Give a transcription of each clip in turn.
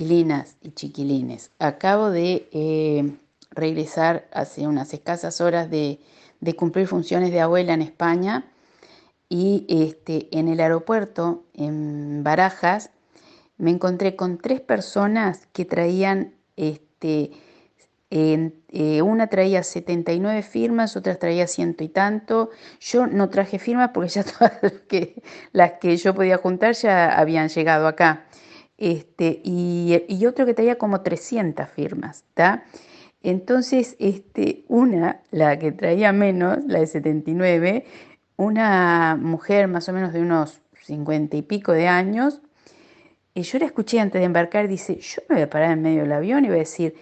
chiquilinas y chiquilines. Acabo de eh, regresar hace unas escasas horas de, cumplir funciones de abuela en España y este, en el aeropuerto, en Barajas, me encontré con tres personas que traían, este, eh, una traía 79 firmas, otra traía ciento y tanto. Yo no traje firmas porque ya todas las que, las que yo podía juntar ya habían llegado acá este, y, otro que traía como 300 firmas, ¿está? Entonces, este, una, la que traía menos, la de 79, una mujer más o menos de unos 50 y pico de años, y yo la escuché antes de embarcar, dice, yo me voy a parar en medio del avión y voy a decir,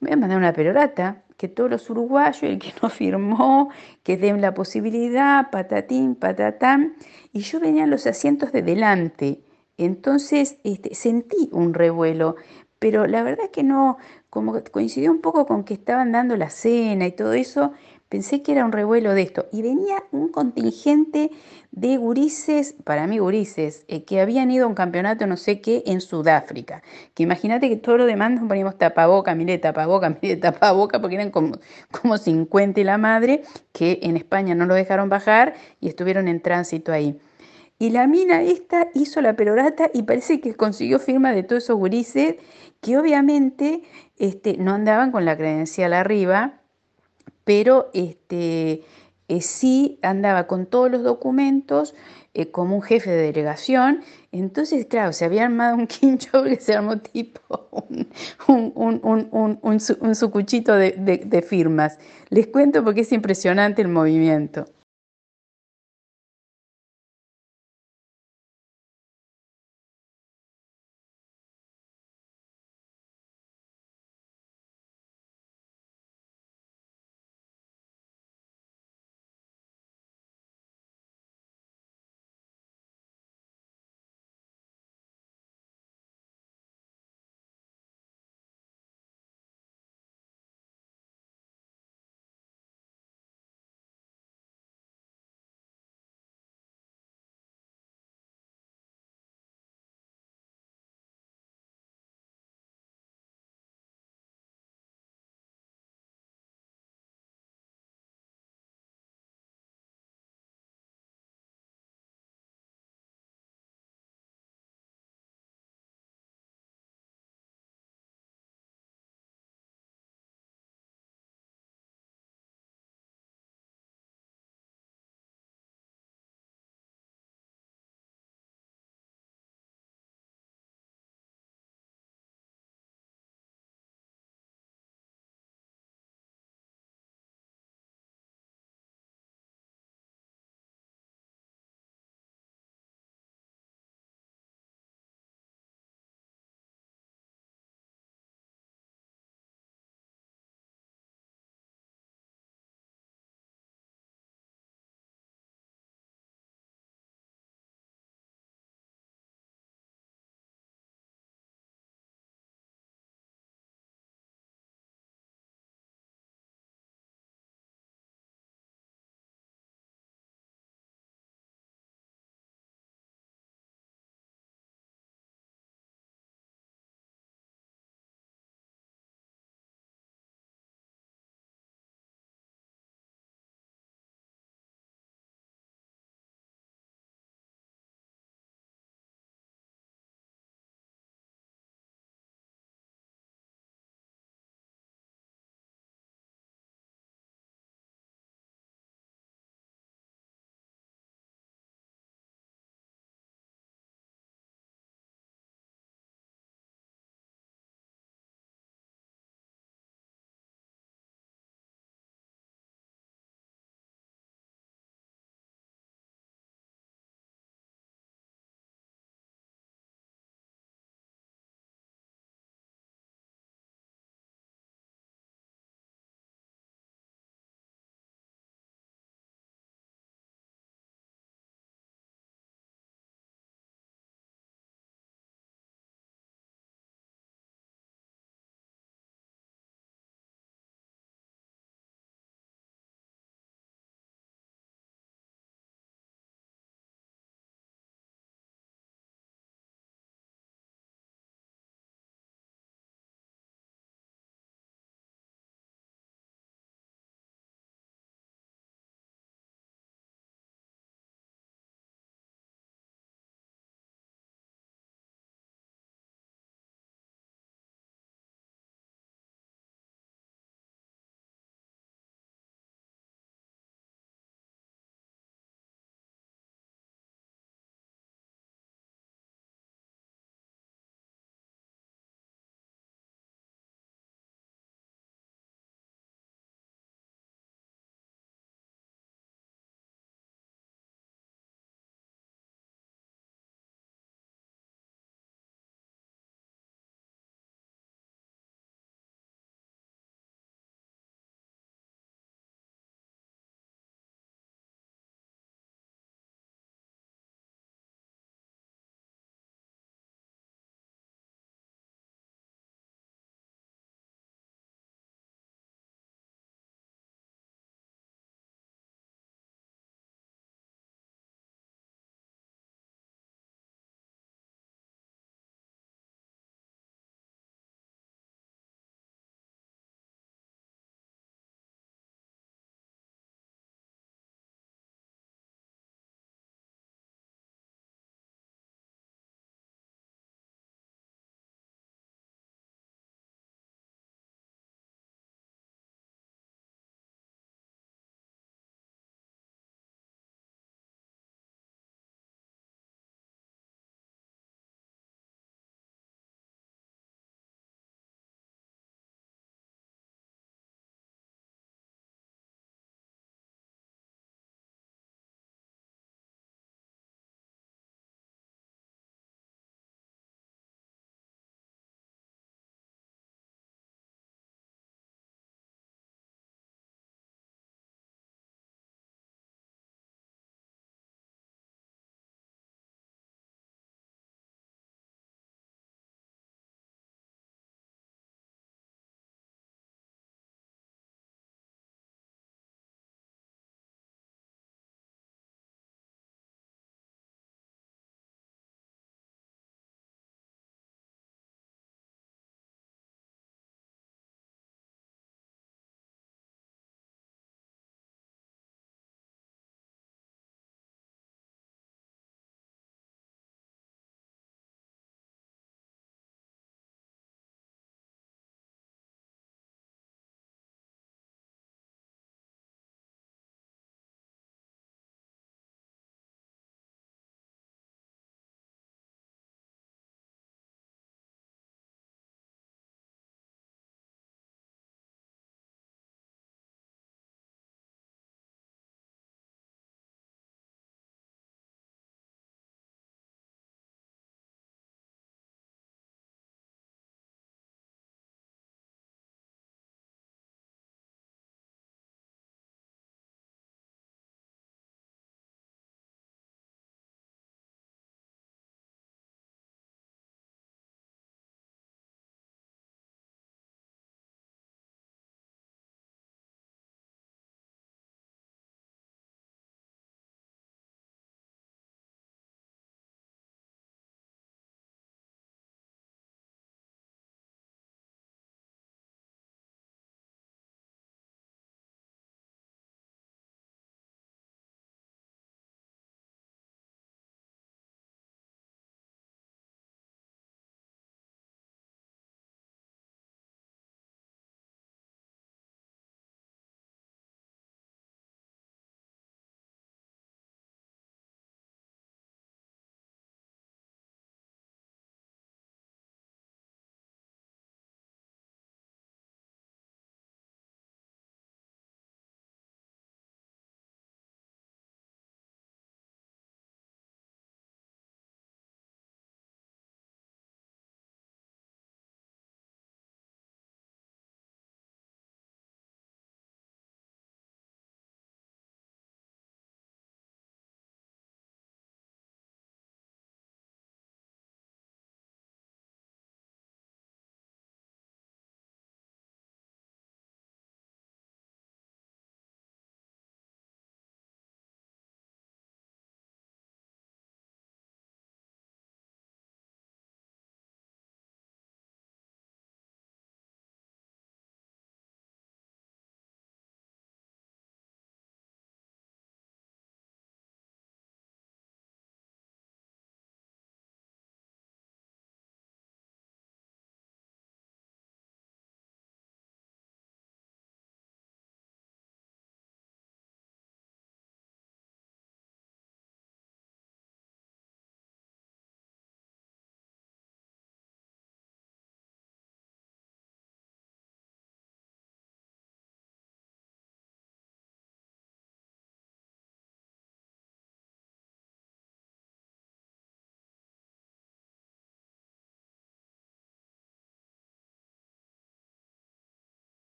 me voy a mandar una perorata, que todos los uruguayos, el que no firmó, que den la posibilidad, patatín, patatán, y yo venía en los asientos de delante, entonces este, sentí un revuelo, pero la verdad que no, como coincidió un poco con que estaban dando la cena y todo eso, pensé que era un revuelo de esto. Y venía un contingente de gurises, para mí gurises, eh, que habían ido a un campeonato no sé qué en Sudáfrica. Que imagínate que todo lo demás nos poníamos tapaboca, mire tapaboca, mire tapaboca, porque eran como, como 50 y la madre, que en España no lo dejaron bajar y estuvieron en tránsito ahí. Y la mina esta hizo la perorata y parece que consiguió firma de todos esos gurises que obviamente este, no andaban con la credencial arriba, pero este, eh, sí andaba con todos los documentos eh, como un jefe de delegación. Entonces, claro, se había armado un quincho que se armó tipo un, un, sucuchito de firmas. Les cuento porque es impresionante el movimiento.